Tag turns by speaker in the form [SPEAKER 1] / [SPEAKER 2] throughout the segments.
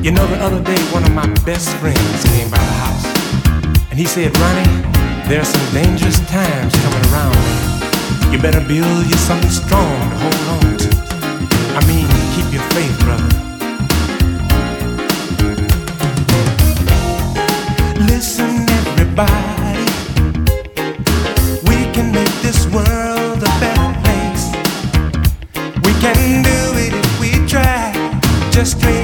[SPEAKER 1] You know, the other day, one of my best friends came by the house, and he said, Ronnie, there are some dangerous times coming around. You better build you something strong to hold on to. I mean, keep your faith, brother. Listen, everybody, we can make this world a better place. We can do it if we try. Just
[SPEAKER 2] dream.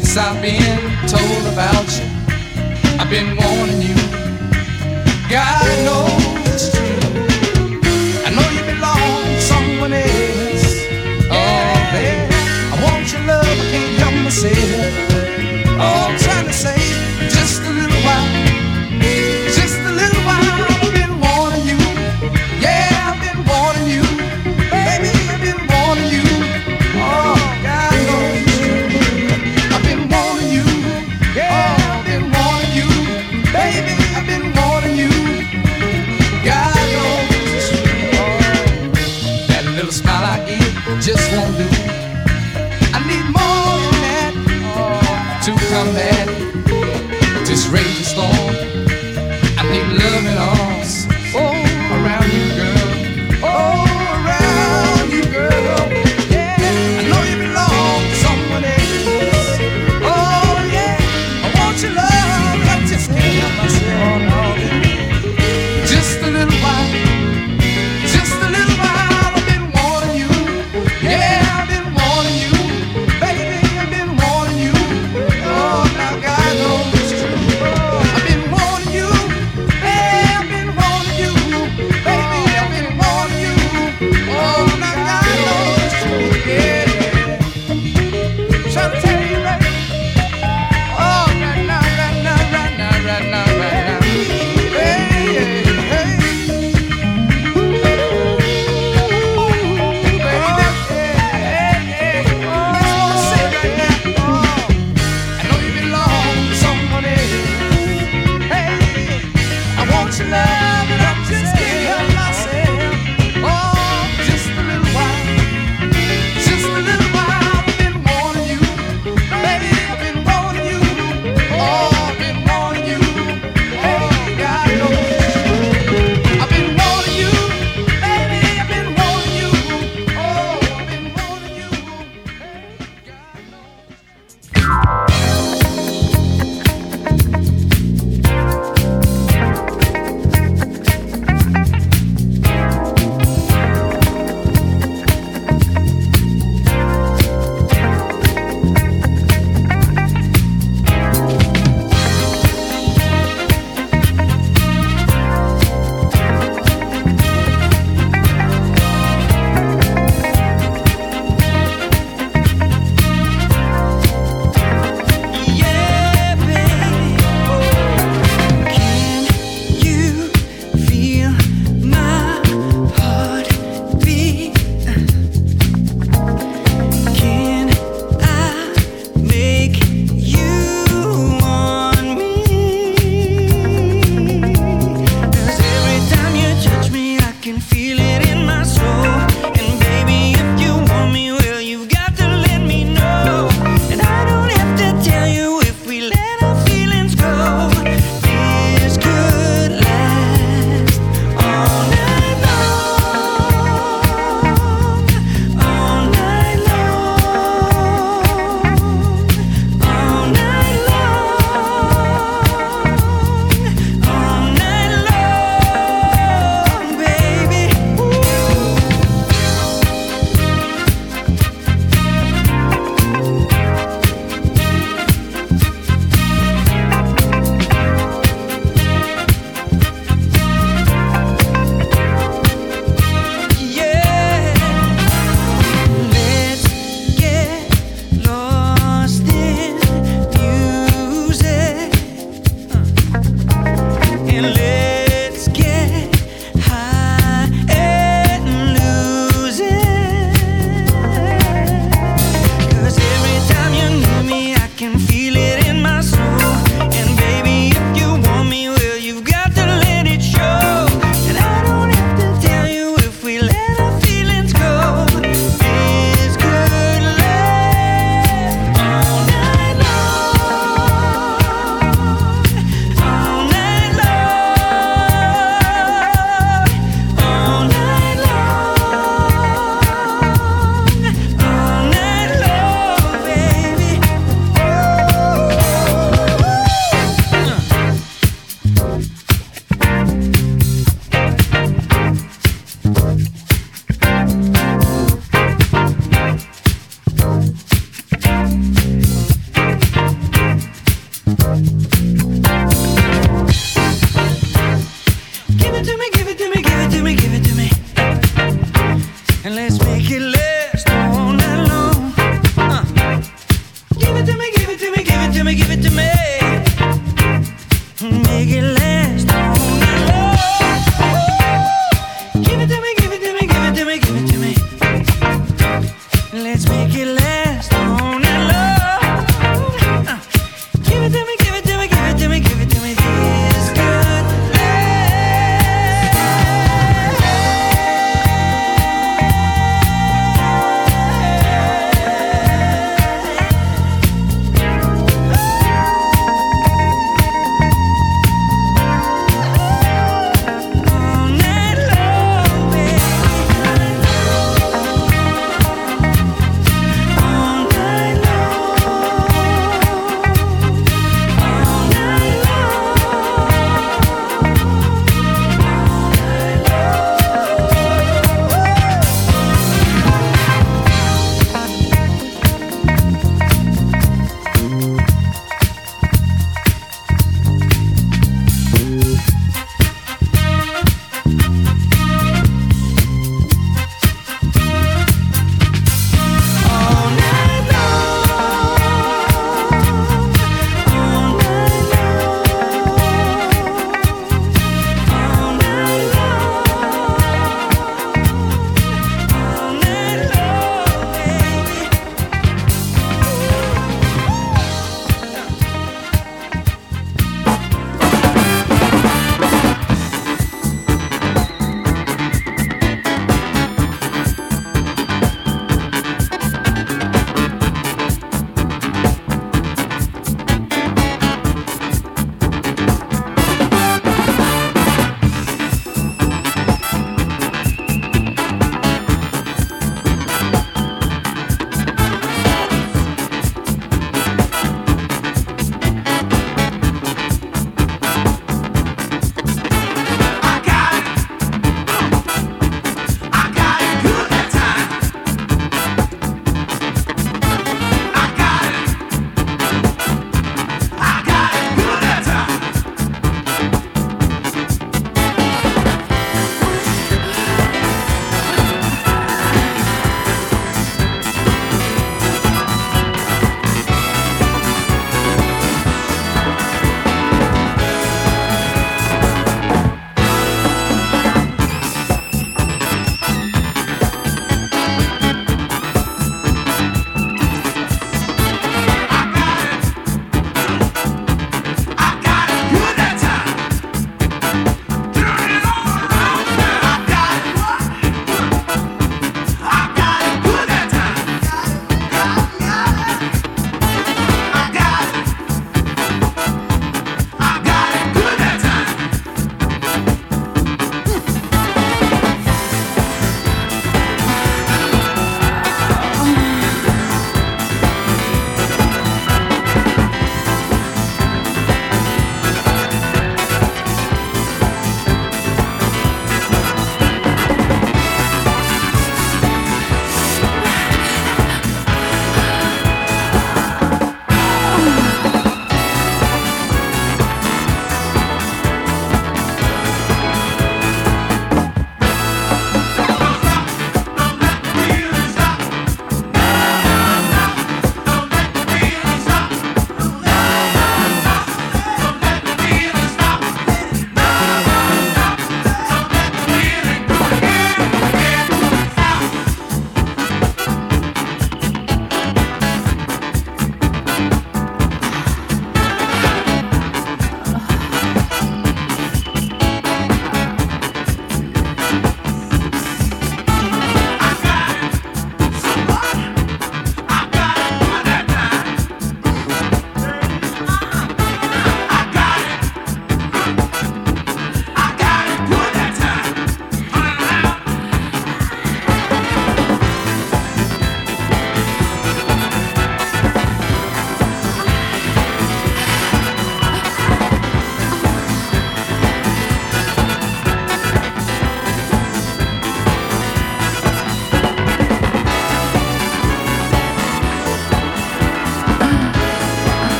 [SPEAKER 2] Since I've been told about you, I've been wanting you